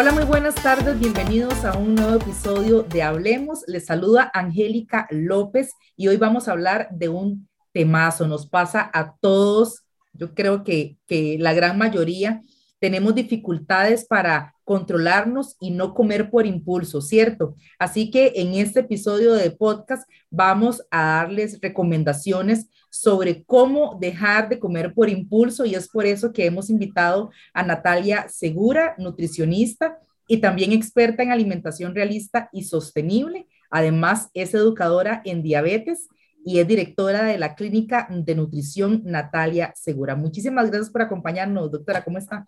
Hola, muy buenas tardes, bienvenidos a un nuevo episodio de Hablemos. Les saluda Angélica López y hoy vamos a hablar de un temazo. Nos pasa a todos, yo creo que, que la gran mayoría tenemos dificultades para controlarnos y no comer por impulso, ¿cierto? Así que en este episodio de podcast vamos a darles recomendaciones sobre cómo dejar de comer por impulso y es por eso que hemos invitado a Natalia Segura, nutricionista y también experta en alimentación realista y sostenible. Además, es educadora en diabetes y es directora de la Clínica de Nutrición Natalia Segura. Muchísimas gracias por acompañarnos, doctora. ¿Cómo está?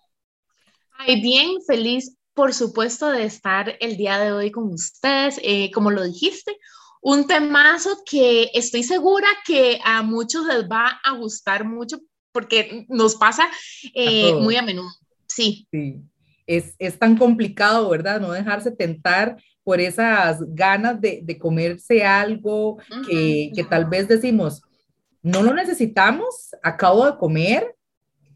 Ay, bien, feliz, por supuesto, de estar el día de hoy con ustedes. Eh, como lo dijiste, un temazo que estoy segura que a muchos les va a gustar mucho porque nos pasa eh, muy a menudo. Sí. sí. Es, es, tan complicado, ¿verdad? No dejarse tentar por esas ganas de, de comerse algo que, que tal vez decimos, no lo necesitamos, acabo de comer,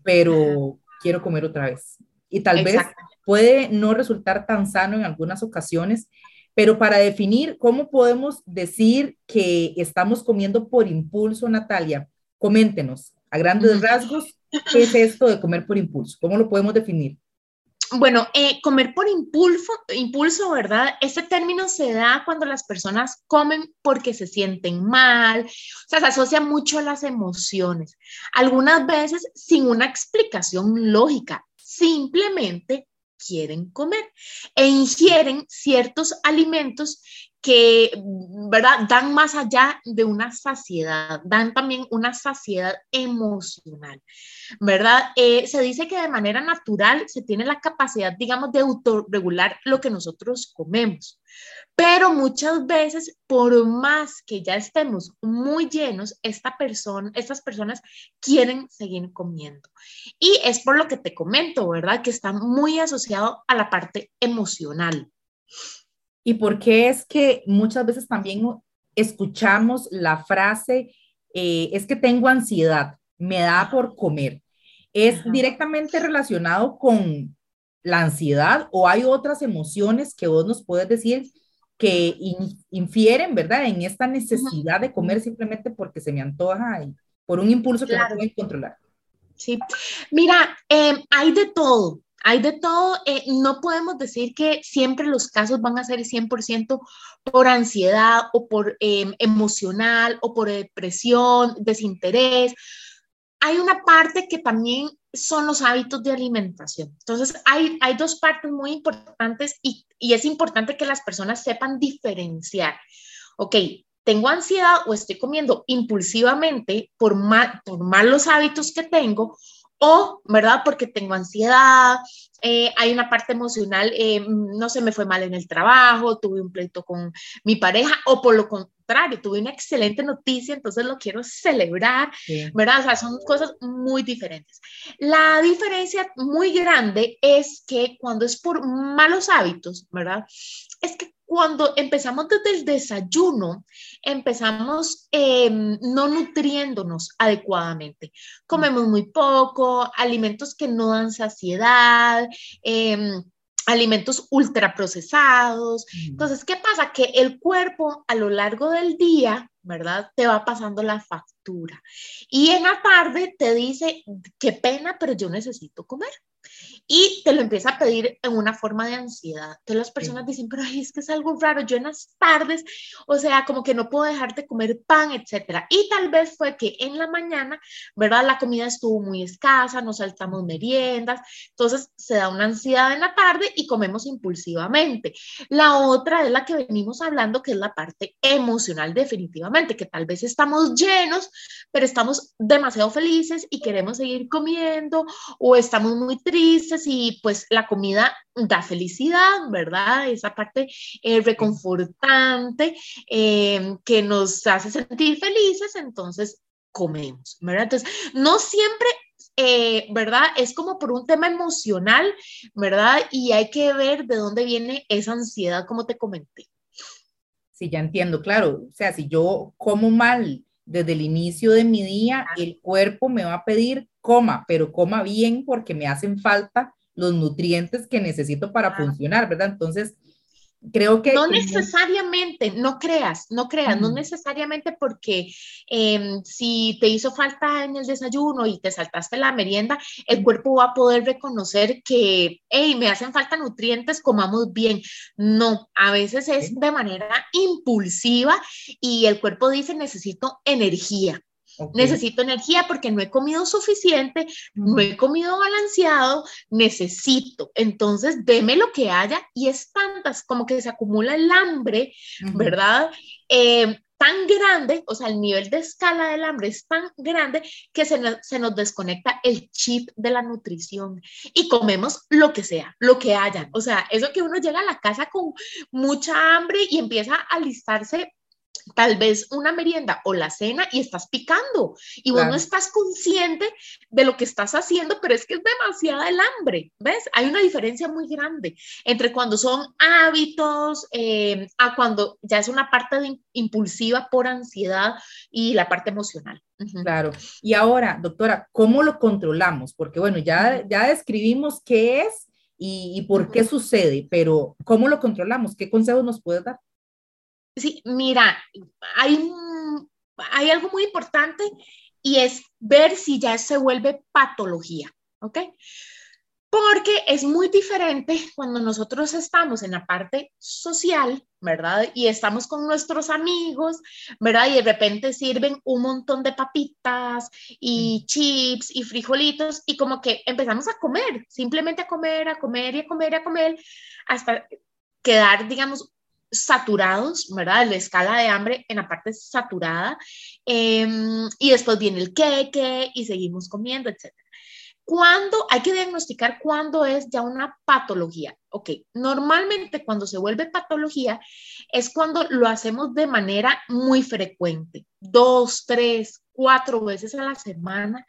pero quiero comer otra vez y tal vez puede no resultar tan sano en algunas ocasiones, pero para definir cómo podemos decir que estamos comiendo por impulso, Natalia, coméntenos a grandes rasgos qué es esto de comer por impulso, cómo lo podemos definir. Bueno, eh, comer por impulso, impulso, ¿verdad? Ese término se da cuando las personas comen porque se sienten mal, o sea, se asocia mucho a las emociones, algunas veces sin una explicación lógica simplemente quieren comer e ingieren ciertos alimentos que, ¿verdad? Dan más allá de una saciedad, dan también una saciedad emocional, ¿verdad? Eh, se dice que de manera natural se tiene la capacidad, digamos, de autorregular lo que nosotros comemos. Pero muchas veces, por más que ya estemos muy llenos, esta persona, estas personas quieren seguir comiendo. Y es por lo que te comento, ¿verdad? Que está muy asociado a la parte emocional. ¿Y por qué es que muchas veces también escuchamos la frase, eh, es que tengo ansiedad, me da por comer? ¿Es directamente relacionado con la ansiedad o hay otras emociones que vos nos puedes decir? Que infieren, ¿verdad?, en esta necesidad de comer simplemente porque se me antoja y por un impulso que no puedo controlar. Sí, mira, em, hay de todo, hay de todo. Eh, no podemos decir que siempre los casos van a ser 100% por ansiedad o por em, emocional o por depresión, desinterés. Hay una parte que también son los hábitos de alimentación. Entonces, hay, dos partes muy importantes y, es importante que las personas sepan diferenciar. Ok, tengo ansiedad o estoy comiendo impulsivamente por, mal, por malos hábitos que tengo o, ¿verdad? Porque tengo ansiedad, eh, hay una parte emocional, eh, no se me fue mal en el trabajo, tuve un pleito con mi pareja o por lo contrario, tuve una excelente noticia, entonces lo quiero celebrar, ¿verdad? O sea, son cosas muy diferentes. La diferencia muy grande es que cuando es por malos hábitos, ¿verdad? Es que cuando empezamos desde el desayuno, empezamos em, no nutriéndonos adecuadamente. Comemos muy poco, alimentos que no dan saciedad, eh, alimentos ultraprocesados. Entonces, ¿qué pasa? Que el cuerpo a lo largo del día, ¿verdad? Te va pasando la factura. Y en la tarde te dice, qué pena, pero yo necesito comer y te lo empieza a pedir en una forma de ansiedad. Entonces las personas dicen, pero es que es algo raro, yo en las tardes, o sea, como que no puedo dejarte comer pan, etcétera. Y tal vez fue que en la mañana, ¿verdad? La comida estuvo muy escasa, nos saltamos meriendas, entonces se da una ansiedad en la tarde y comemos impulsivamente. La otra es la que venimos hablando, que es la parte emocional definitivamente, que tal vez estamos llenos, pero estamos demasiado felices y queremos seguir comiendo o estamos muy tristes y pues la comida da felicidad, ¿verdad? Esa parte eh, reconfortante eh, que nos hace sentir felices, entonces comemos, ¿verdad? Entonces, no siempre eh, ¿verdad? Es como por un tema emocional, ¿verdad? Y hay que ver de dónde viene esa ansiedad, como te comenté. Sí, ya entiendo, claro. O sea, si yo como mal desde el inicio de mi día, el cuerpo me va a pedir coma, pero coma bien porque me hacen falta los nutrientes que necesito para funcionar, ¿verdad? Entonces, creo que... No necesariamente, no creas, no creas, no necesariamente porque em, si te hizo falta en el desayuno y te saltaste la merienda, el cuerpo va a poder reconocer que, hey, me hacen falta nutrientes, comamos bien. No, a veces es de manera impulsiva y el cuerpo dice, necesito energía. Necesito energía porque no he comido suficiente, no he comido balanceado, necesito. Entonces, deme lo que haya y es tantas como que se acumula el hambre, ¿verdad? Eh, tan grande, o sea, el nivel de escala del hambre es tan grande que se nos, se nos, desconecta el chip de la nutrición y comemos lo que sea, lo que haya. O sea, eso que uno llega a la casa con mucha hambre y empieza a alistarse tal vez una merienda o la cena y estás picando y vos no estás consciente de lo que estás haciendo, pero es que es demasiada el hambre, ¿ves? Hay una diferencia muy grande entre cuando son hábitos eh, a cuando ya es una parte impulsiva por ansiedad y la parte emocional. Claro. Y ahora, doctora, ¿cómo lo controlamos? Porque bueno, ya, ya describimos qué es y, y por qué sucede, pero ¿cómo lo controlamos? ¿Qué consejos nos puedes dar? Sí, mira, hay, hay algo muy importante y es ver si ya se vuelve patología, ¿ok? Porque es muy diferente cuando nosotros estamos en la parte social, ¿verdad? Y estamos con nuestros amigos, ¿verdad? Y de repente sirven un montón de papitas y chips y frijolitos y como que empezamos a comer, simplemente a comer, a comer y a comer y a comer hasta quedar, digamos, saturados, ¿verdad? La escala de hambre en la parte saturada. Em, y después viene el queque y seguimos comiendo, etc. ¿Cuándo hay que diagnosticar cuándo es ya una patología? Ok, normalmente cuando se vuelve patología es cuando lo hacemos de manera muy frecuente, dos, tres, cuatro veces a la semana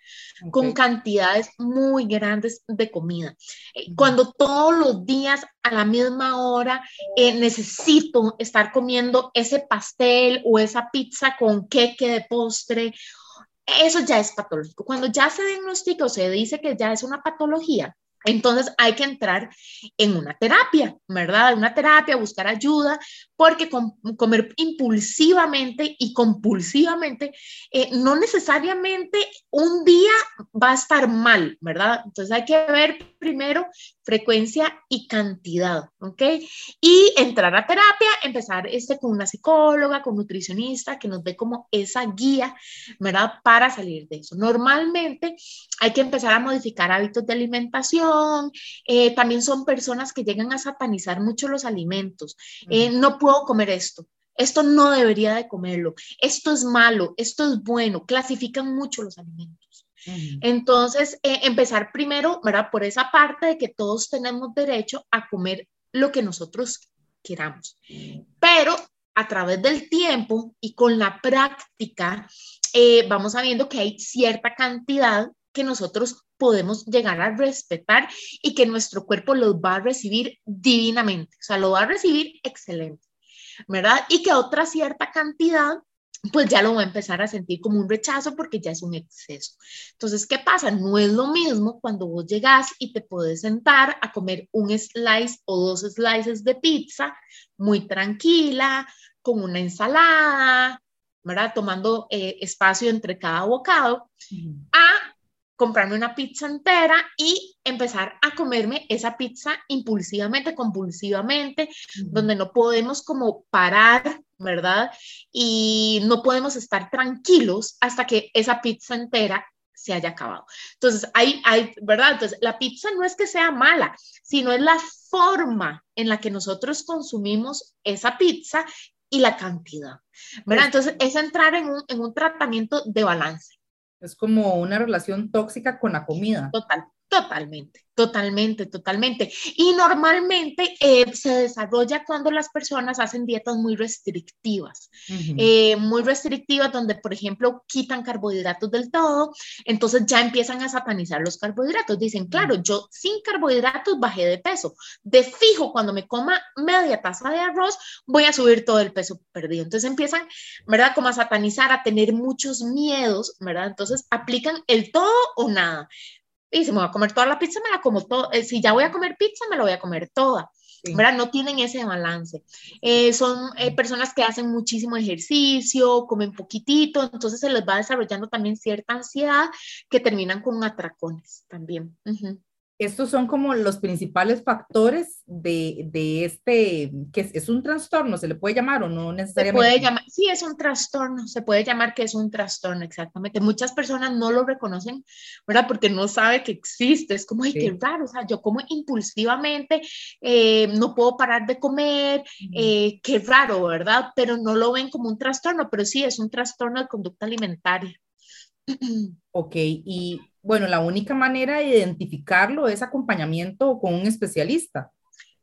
con cantidades muy grandes de comida. Eh, cuando todos los días a la misma hora eh, necesito estar comiendo ese pastel o esa pizza con queque de postre, eso ya es patológico. Cuando ya se diagnostica o se dice que ya es una patología, entonces hay que entrar en una terapia, ¿verdad? Una terapia, buscar ayuda, porque comer impulsivamente y compulsivamente eh, no necesariamente un día va a estar mal, ¿verdad? Entonces hay que ver primero frecuencia y cantidad, ¿ok? Y entrar a terapia, empezar este con una psicóloga, con nutricionista, que nos dé como esa guía, ¿verdad? Para salir de eso. Normalmente hay que empezar a modificar hábitos de alimentación, eh, también son personas que llegan a satanizar mucho los alimentos, eh, no puedo comer esto, esto no debería de comerlo, esto es malo, esto es bueno, clasifican mucho los alimentos. Entonces, eh, empezar primero, ¿verdad? Por esa parte de que todos tenemos derecho a comer lo que nosotros queramos. Pero a través del tiempo y con la práctica, eh, vamos sabiendo que hay cierta cantidad que nosotros podemos llegar a respetar y que nuestro cuerpo los va a recibir divinamente, o sea, lo va a recibir excelente. ¿verdad? Y que otra cierta cantidad pues ya lo va a empezar a sentir como un rechazo porque ya es un exceso. Entonces, ¿qué pasa? No es lo mismo cuando vos llegas y te puedes sentar a comer un slice o dos slices de pizza muy tranquila, con una ensalada, ¿verdad? Tomando eh, espacio entre cada bocado, a comprarme una pizza entera y empezar a comerme esa pizza impulsivamente, compulsivamente, donde no podemos como parar, ¿verdad? Y no podemos estar tranquilos hasta que esa pizza entera se haya acabado. Entonces, hay, hay, ¿verdad? Entonces, la pizza no es que sea mala, sino es la forma en la que nosotros consumimos esa pizza y la cantidad, ¿verdad? Entonces, es entrar en un, en un tratamiento de balance. Es como una relación tóxica con la comida. Total, totalmente. Totalmente, totalmente. Y normalmente eh, se desarrolla cuando las personas hacen dietas muy restrictivas, eh, muy restrictivas donde, por ejemplo, quitan carbohidratos del todo, entonces ya empiezan a satanizar los carbohidratos. Dicen, claro, yo sin carbohidratos bajé de peso. De fijo, cuando me coma media taza de arroz, voy a subir todo el peso perdido. Entonces empiezan, ¿verdad? Como a satanizar, a tener muchos miedos, ¿verdad? Entonces aplican el todo o nada y si me voy a comer toda la pizza, me la como todo. Eh, si ya voy a comer pizza, me la voy a comer toda. ¿verdad? No tienen ese balance. Eh, son eh, personas que hacen muchísimo ejercicio, comen poquitito, entonces se les va desarrollando también cierta ansiedad que terminan con atracones también. Estos son como los principales factores de, de este, que es, un trastorno, se le puede llamar o no necesariamente. Se puede llamar, sí, es un trastorno, se puede llamar que es un trastorno, exactamente. Muchas personas no lo reconocen, ¿verdad? Porque no sabe que existe, es como, ay, qué raro, o sea, yo como impulsivamente, eh, no puedo parar de comer, eh, qué raro, ¿verdad? Pero no lo ven como un trastorno, pero sí es un trastorno de conducta alimentaria. Ok, y bueno, la única manera de identificarlo es acompañamiento con un especialista.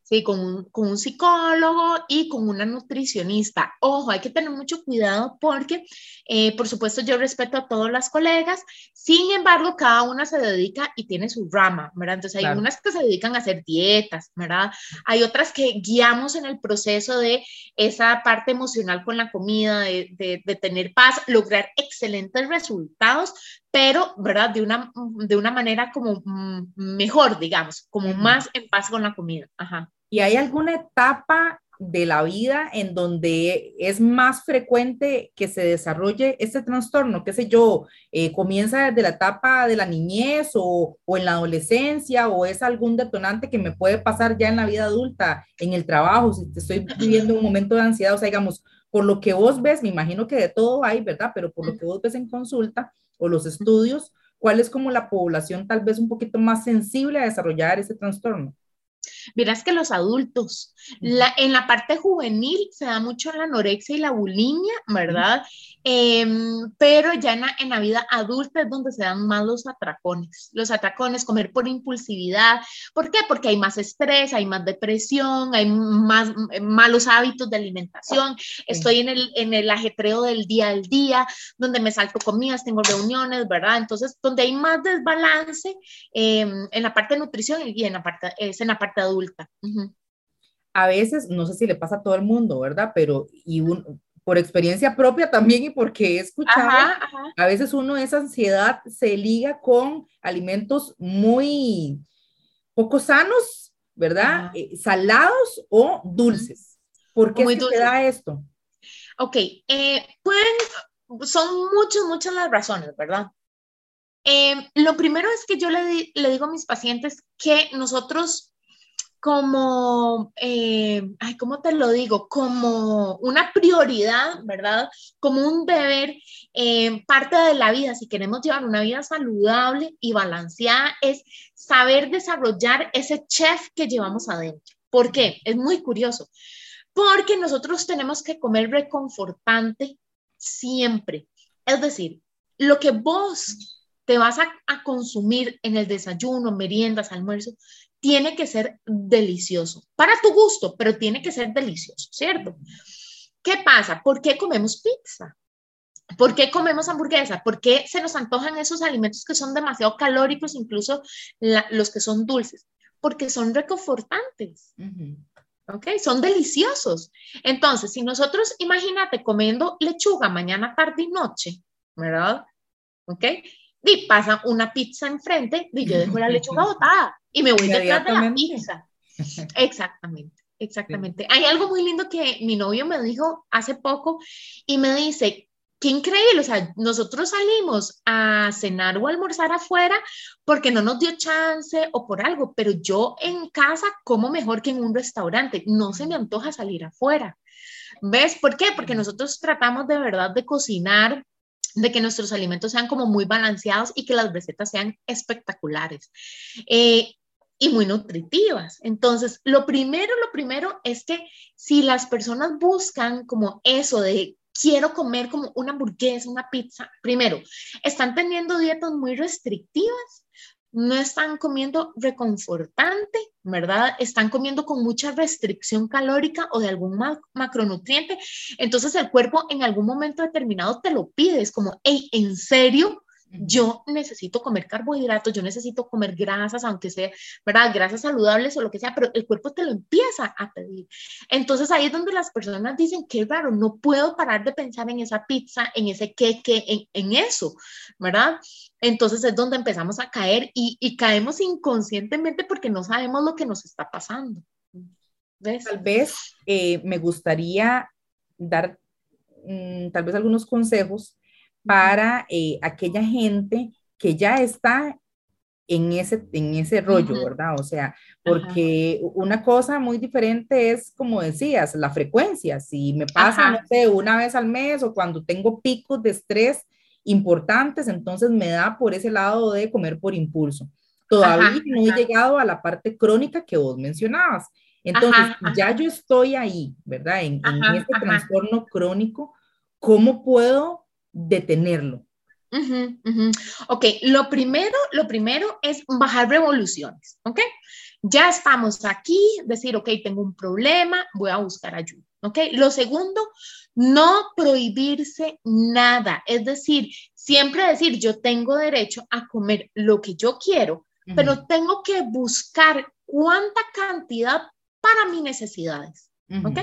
Sí, con un, con un, psicólogo y con una nutricionista. Ojo, hay que tener mucho cuidado porque, eh, por supuesto, yo respeto a todas las colegas, sin embargo, cada una se dedica y tiene su rama, ¿verdad? Entonces, hay unas que se dedican a hacer dietas, ¿verdad? Hay otras que guiamos en el proceso de esa parte emocional con la comida, de, de, de tener paz, lograr excelentes resultados, pero, ¿verdad? De una, de una manera como mm, mejor, digamos, como más en paz con la comida. Ajá. ¿Y hay alguna etapa de la vida en donde es más frecuente que se desarrolle este trastorno? ¿Qué sé yo? Eh, ¿Comienza desde la etapa de la niñez o, o, en la adolescencia o es algún detonante que me puede pasar ya en la vida adulta, en el trabajo, si estoy viviendo un momento de ansiedad? O sea, digamos, por lo que vos ves, me imagino que de todo hay, ¿verdad? Pero por lo que vos ves en consulta o los estudios, ¿cuál es como la población tal vez un poquito más sensible a desarrollar ese trastorno? Verás que los adultos, en la parte juvenil se da mucho la anorexia y la bulimia, ¿verdad? Em, pero ya en la, vida adulta es donde se dan más los atracones. Los atracones, comer por impulsividad. ¿Por qué? Porque hay más estrés, hay más depresión, hay más malos hábitos de alimentación. Estoy en el, en el ajetreo del día al día, donde me salto comidas, tengo reuniones, ¿verdad? Entonces, donde hay más desbalance em, en la parte de nutrición y en la parte, es en la parte adulta. A veces, no sé si le pasa a todo el mundo, ¿verdad? Pero y un, por experiencia propia también y porque he escuchado, a veces uno esa ansiedad se liga con alimentos muy poco sanos, ¿verdad? Eh, salados o dulces. ¿Por qué se da esto? Ok, eh, pueden, son muchas, muchas las razones, ¿verdad? Eh, lo primero es que yo le, le digo a mis pacientes que nosotros como, eh, ay, ¿cómo te lo digo? Como una prioridad, ¿verdad? Como un deber, eh, parte de la vida, si queremos llevar una vida saludable y balanceada, es saber desarrollar ese chef que llevamos adentro. ¿Por qué? Es muy curioso. Porque nosotros tenemos que comer reconfortante siempre. Es decir, lo que vos te vas a, a consumir en el desayuno, meriendas, almuerzo, tiene que ser delicioso, para tu gusto, pero tiene que ser delicioso, ¿cierto? ¿Qué pasa? ¿Por qué comemos pizza? ¿Por qué comemos hamburguesa? ¿Por qué se nos antojan esos alimentos que son demasiado calóricos, incluso los que son dulces? Porque son reconfortantes. ¿Ok? Son deliciosos. Entonces, si nosotros, imagínate comiendo lechuga mañana, tarde y noche, ¿verdad? ¿Ok? Y pasa una pizza enfrente y yo dejo la lechuga botada y me voy detrás de la pizza. Exactamente, exactamente. Hay algo muy lindo que mi novio me dijo hace poco y me dice, qué increíble, o sea, nosotros salimos a cenar o almorzar afuera porque no nos dio chance o por algo, pero yo en casa como mejor que en un restaurante, no se me antoja salir afuera. ¿Ves por qué? Porque nosotros tratamos de verdad de cocinar de que nuestros alimentos sean como muy balanceados y que las recetas sean espectaculares. Eh, muy nutritivas. Entonces, lo primero, lo primero es que si las personas buscan como eso de quiero comer como una hamburguesa, una pizza, primero, están teniendo dietas muy restrictivas, no están comiendo reconfortante, ¿verdad? Están comiendo con mucha restricción calórica o de algún macronutriente. Entonces el cuerpo en algún momento determinado te lo pide, es como, hey, ¿en serio? Yo necesito comer carbohidratos, yo necesito comer grasas, aunque sea, ¿verdad? Grasas saludables o lo que sea, pero el cuerpo te lo empieza a pedir. Entonces ahí es donde las personas dicen, qué raro, no puedo parar de pensar en esa pizza, en ese queque, en, en eso, ¿verdad? Entonces es donde empezamos a caer y, y caemos inconscientemente porque no sabemos lo que nos está pasando. ¿Ves? Tal vez eh, me gustaría dar mm, tal vez algunos consejos para eh, aquella gente que ya está en ese, en ese rollo, ¿verdad? O sea, porque una cosa muy diferente es, como decías, la frecuencia. Si me pasa, no sé, una vez al mes o cuando tengo picos de estrés importantes, entonces me da por ese lado de comer por impulso. Todavía no he llegado a la parte crónica que vos mencionabas. Entonces, ya yo estoy ahí, ¿verdad? En, en este trastorno crónico, ¿cómo puedo detenerlo? Ok, lo primero, lo primero es bajar revoluciones, ¿ok? Ya estamos aquí, decir, ok, tengo un problema, voy a buscar ayuda, ¿ok? Lo segundo, no prohibirse nada, es decir, siempre decir, yo tengo derecho a comer lo que yo quiero, pero tengo que buscar cuánta cantidad para mis necesidades, ¿ok?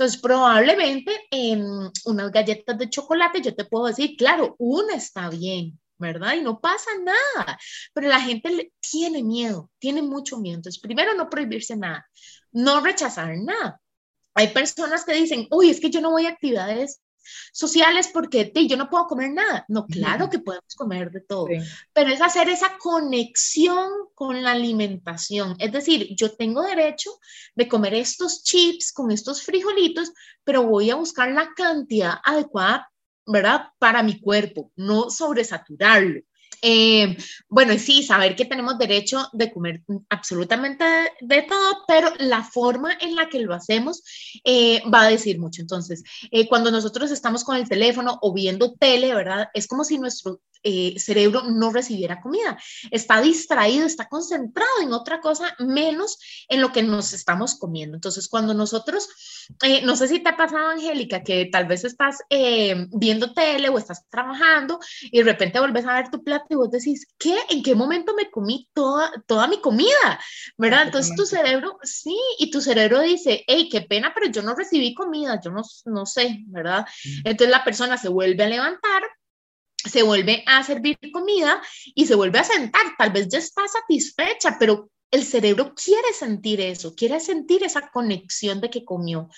Entonces, probablemente en unas galletas de chocolate yo te puedo decir, claro, una está bien, ¿verdad? Y no pasa nada, pero la gente tiene miedo, tiene mucho miedo. Entonces, primero, no prohibirse nada, no rechazar nada. Hay personas que dicen, uy, es que yo no voy a actividades sociales porque yo no puedo comer nada. No, claro que podemos comer de todo, pero es hacer esa conexión con la alimentación. Es decir, yo tengo derecho de comer estos chips con estos frijolitos, pero voy a buscar la cantidad adecuada, ¿verdad? Para mi cuerpo, no sobresaturarlo. Eh, bueno, sí, saber que tenemos derecho de comer absolutamente de, todo, pero la forma en la que lo hacemos eh, va a decir mucho. Entonces, eh, cuando nosotros estamos con el teléfono o viendo tele, ¿verdad? Es como si nuestro eh, cerebro no recibiera comida. Está distraído, está concentrado en otra cosa menos en lo que nos estamos comiendo. Entonces, cuando nosotros, eh, no sé si te ha pasado, Angélica, que tal vez estás eh, viendo tele o estás trabajando y de repente volvés a ver tu plato y vos decís, ¿qué? ¿En qué momento me comí toda, toda mi comida? ¿Verdad? Entonces tu cerebro, sí, y tu cerebro dice, hey, qué pena, pero yo no recibí comida, yo no, no sé, ¿verdad? Entonces la persona se vuelve a levantar se vuelve a servir comida y se vuelve a sentar. Tal vez ya está satisfecha, pero el cerebro quiere sentir eso, quiere sentir esa conexión de que comió.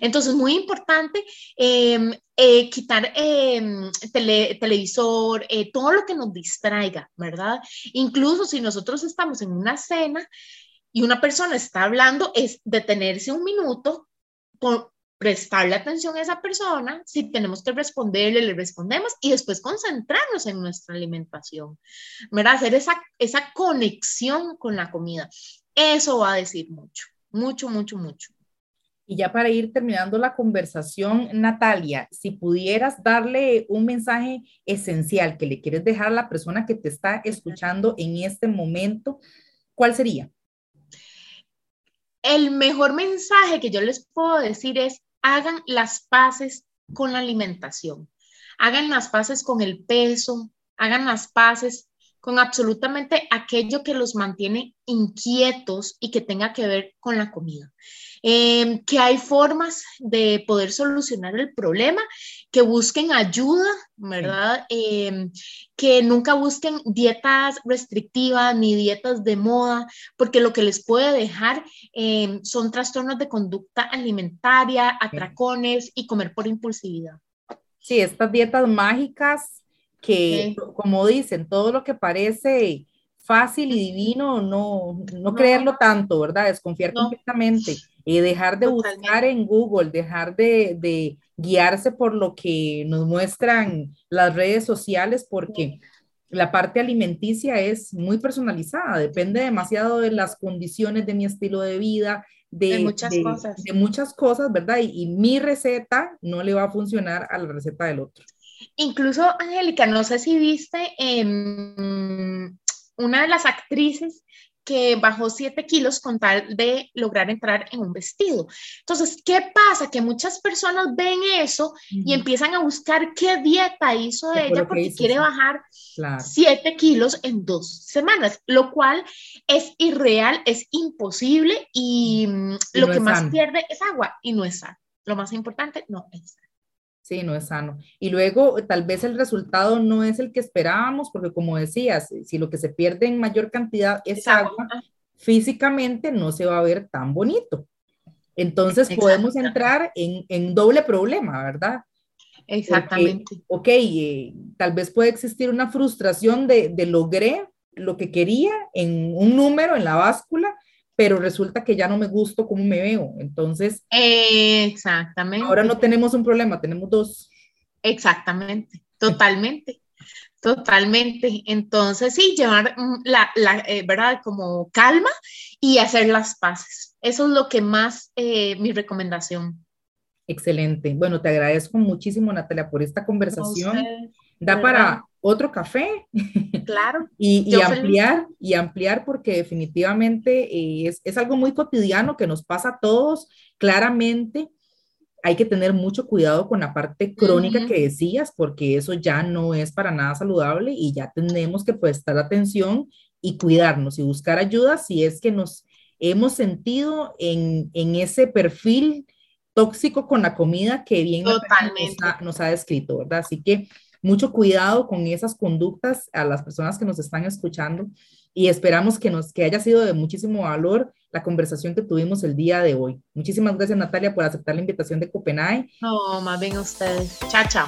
Entonces, muy importante em, eh, quitar em, televisor, eh, todo lo que nos distraiga, ¿verdad? Incluso si nosotros estamos en una cena y una persona está hablando, es detenerse un minuto, por, prestarle atención a esa persona, si tenemos que responderle, le respondemos y después concentrarnos en nuestra alimentación, ¿verdad? Hacer esa, esa conexión con la comida. Eso va a decir mucho, mucho, mucho, mucho. Y ya para ir terminando la conversación, Natalia, si pudieras darle un mensaje esencial que le quieres dejar a la persona que te está escuchando en este momento, ¿cuál sería? El mejor mensaje que yo les puedo decir es hagan las paces con la alimentación, hagan las paces con el peso, hagan las paces con absolutamente aquello que los mantiene inquietos y que tenga que ver con la comida. Em, que hay formas de poder solucionar el problema, que busquen ayuda, ¿verdad? Em, que nunca busquen dietas restrictivas ni dietas de moda, porque lo que les puede dejar em, son trastornos de conducta alimentaria, atracones y comer por impulsividad. Sí, estas dietas mágicas que, como dicen, todo lo que parece fácil y divino, no, no, creerlo tanto, ¿verdad? Desconfiar completamente y dejar de buscar en Google, dejar de, de, guiarse por lo que nos muestran las redes sociales, porque la parte alimenticia es muy personalizada, depende demasiado de las condiciones de mi estilo de vida, de, muchas cosas. De muchas cosas, ¿verdad? Y, y, mi receta no le va a funcionar a la receta del otro. Incluso, Angélica, no sé si viste una de las actrices que bajó 7 kilos con tal de lograr entrar en un vestido. Entonces, ¿qué pasa? Que muchas personas ven eso y empiezan a buscar qué dieta hizo ella porque quiere bajar 7 kilos en dos semanas, lo cual es irreal, es imposible y, lo que más pierde es agua y no es sano. Lo más importante, no es sano. Sí, no es sano. Y luego tal vez el resultado no es el que esperábamos, porque como decías, si lo que se pierde en mayor cantidad es agua, físicamente no se va a ver tan bonito. Entonces podemos entrar en, en, doble problema, ¿verdad? Exactamente. ok, eh, tal vez puede existir una frustración de, de logré lo que quería en un número en la báscula, pero resulta que ya no me gusto cómo me veo. Entonces, exactamente. Ahora no tenemos un problema, tenemos dos. Exactamente, totalmente. Totalmente. Entonces, sí, llevar mm, la, la eh, ¿verdad? Como calma y hacer las paces. Eso es lo que más, eh, mi recomendación. Excelente. Bueno, te agradezco muchísimo, Natalia, por esta conversación. da para otro café. Claro. y, ampliar, y ampliar porque definitivamente eh, es, es, algo muy cotidiano que nos pasa a todos. Claramente hay que tener mucho cuidado con la parte crónica que decías, porque eso ya no es para nada saludable y ya tenemos que prestar atención y cuidarnos y buscar ayuda si es que nos hemos sentido en, en ese perfil tóxico con la comida que bien nos ha, nos ha descrito, ¿verdad? Así que mucho cuidado con esas conductas a las personas que nos están escuchando y esperamos que nos que haya sido de muchísimo valor la conversación que tuvimos el día de hoy. Muchísimas gracias Natalia por aceptar la invitación de Copenhague. No, más bien ustedes. Chao, chao.